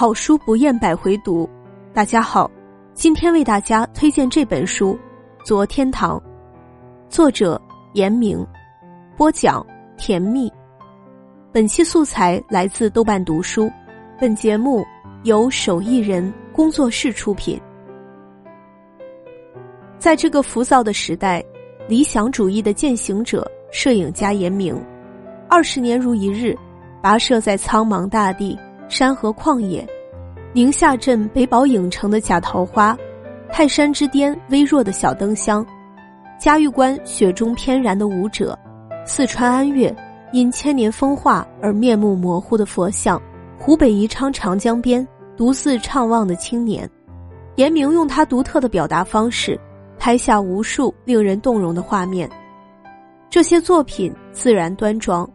好书不厌百回读。大家好，今天为大家推荐这本书《昨天堂》，作者严明，播讲甜蜜。本期素材来自豆瓣读书，本节目由手艺人工作室出品。在这个浮躁的时代，理想主义的践行者摄影家严明，二十年如一日，跋涉在苍茫大地。山河旷野，宁夏镇北堡影城的假桃花，泰山之巅微弱的小灯香，嘉峪关雪中翩然的舞者，四川安岳因千年风化而面目模糊的佛像，湖北宜昌长江边独自怅望的青年，严明用他独特的表达方式，拍下无数令人动容的画面。这些作品自然端庄，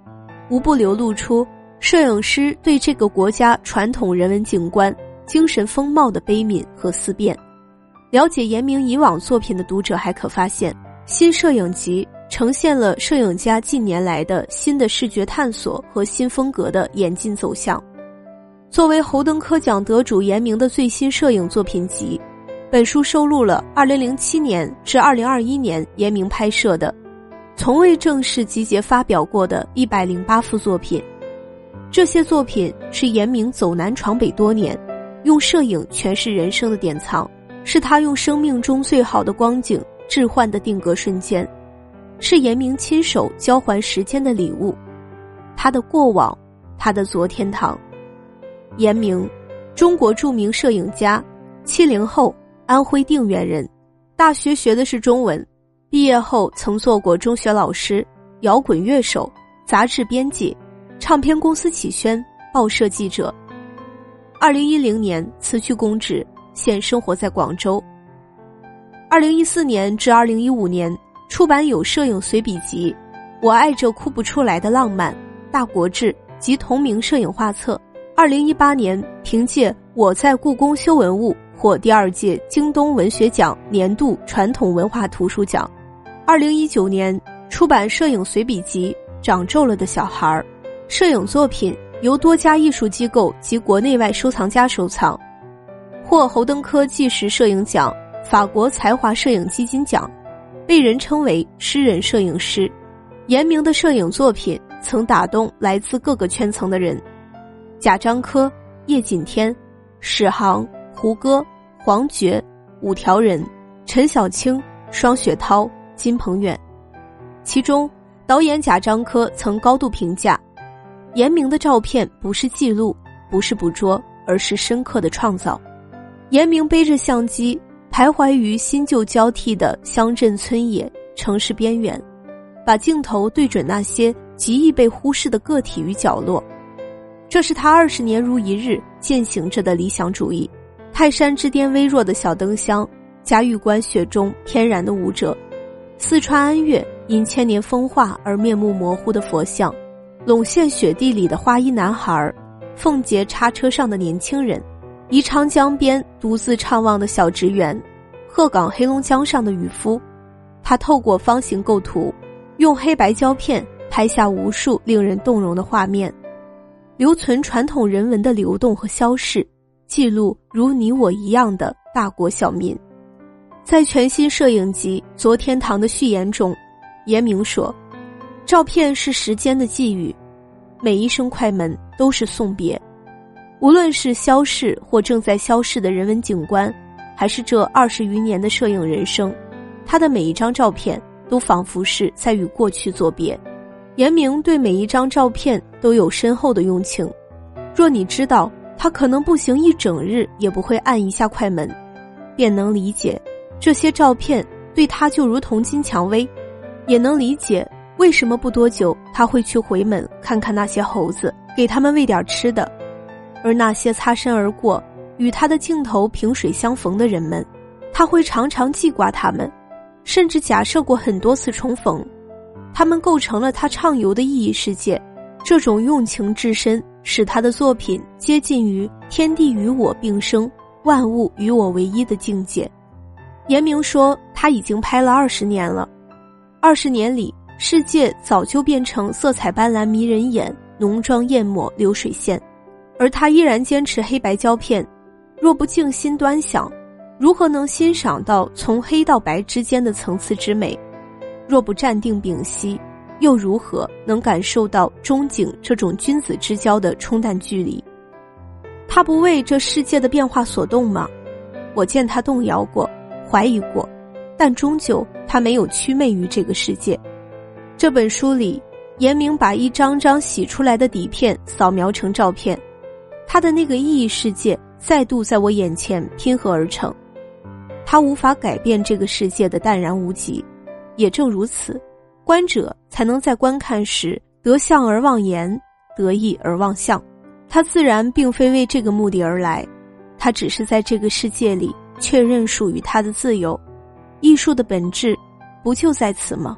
无不流露出。摄影师对这个国家传统人文景观、精神风貌的悲悯和思辨。了解严明以往作品的读者还可发现，新摄影集呈现了摄影家近年来的新的视觉探索和新风格的演进走向。作为侯登科奖得主严明的最新摄影作品集，本书收录了2007年至2021年严明拍摄的、从未正式集结发表过的一百零八幅作品。这些作品是严明走南闯北多年，用摄影诠释人生的典藏，是他用生命中最好的光景置换的定格瞬间，是严明亲手交还时间的礼物。他的过往，他的昨天堂。严明，中国著名摄影家，七零后，安徽定远人，大学学的是中文，毕业后曾做过中学老师、摇滚乐手、杂志编辑。唱片公司启轩报社记者，二零一零年辞去公职，现生活在广州。二零一四年至二零一五年出版有摄影随笔集《我爱这哭不出来的浪漫》《大国志》及同名摄影画册。二零一八年凭借《我在故宫修文物》获第二届京东文学奖年度传统文化图书奖。二零一九年出版摄影随笔集《长皱了的小孩儿》。摄影作品由多家艺术机构及国内外收藏家收藏，获侯登科纪实摄影奖、法国才华摄影基金奖，被人称为诗人摄影师。严明的摄影作品曾打动来自各个圈层的人：贾樟柯、叶锦添、史航、胡歌、黄觉、五条人、陈小青、双雪涛、金鹏远。其中，导演贾樟柯曾高度评价。严明的照片不是记录，不是捕捉，而是深刻的创造。严明背着相机，徘徊于新旧交替的乡镇村野、城市边缘，把镜头对准那些极易被忽视的个体与角落。这是他二十年如一日践行着的理想主义。泰山之巅微弱的小灯箱，嘉峪关雪中天然的舞者，四川安岳因千年风化而面目模糊的佛像。陇县雪地里的花衣男孩，奉节叉车上的年轻人，宜昌江边独自怅望的小职员，鹤岗黑龙江上的渔夫，他透过方形构图，用黑白胶片拍下无数令人动容的画面，留存传统人文的流动和消逝，记录如你我一样的大国小民。在全新摄影集《昨天堂》的序言中，严明说。照片是时间的寄语，每一声快门都是送别。无论是消逝或正在消逝的人文景观，还是这二十余年的摄影人生，他的每一张照片都仿佛是在与过去作别。严明对每一张照片都有深厚的用情。若你知道他可能步行一整日也不会按一下快门，便能理解这些照片对他就如同金蔷薇，也能理解。为什么不多久他会去回门看看那些猴子，给他们喂点吃的？而那些擦身而过与他的镜头萍水相逢的人们，他会常常记挂他们，甚至假设过很多次重逢。他们构成了他畅游的意义世界。这种用情至深，使他的作品接近于天地与我并生、万物与我唯一的境界。严明说，他已经拍了二十年了，二十年里。世界早就变成色彩斑斓、迷人眼、浓妆艳抹、流水线，而他依然坚持黑白胶片。若不静心端详，如何能欣赏到从黑到白之间的层次之美？若不站定屏息，又如何能感受到中景这种君子之交的冲淡距离？他不为这世界的变化所动吗？我见他动摇过，怀疑过，但终究他没有祛魅于这个世界。这本书里，严明把一张张洗出来的底片扫描成照片，他的那个意义世界再度在我眼前拼合而成。他无法改变这个世界的淡然无极，也正如此，观者才能在观看时得相而忘言，得意而忘相。他自然并非为这个目的而来，他只是在这个世界里确认属于他的自由。艺术的本质，不就在此吗？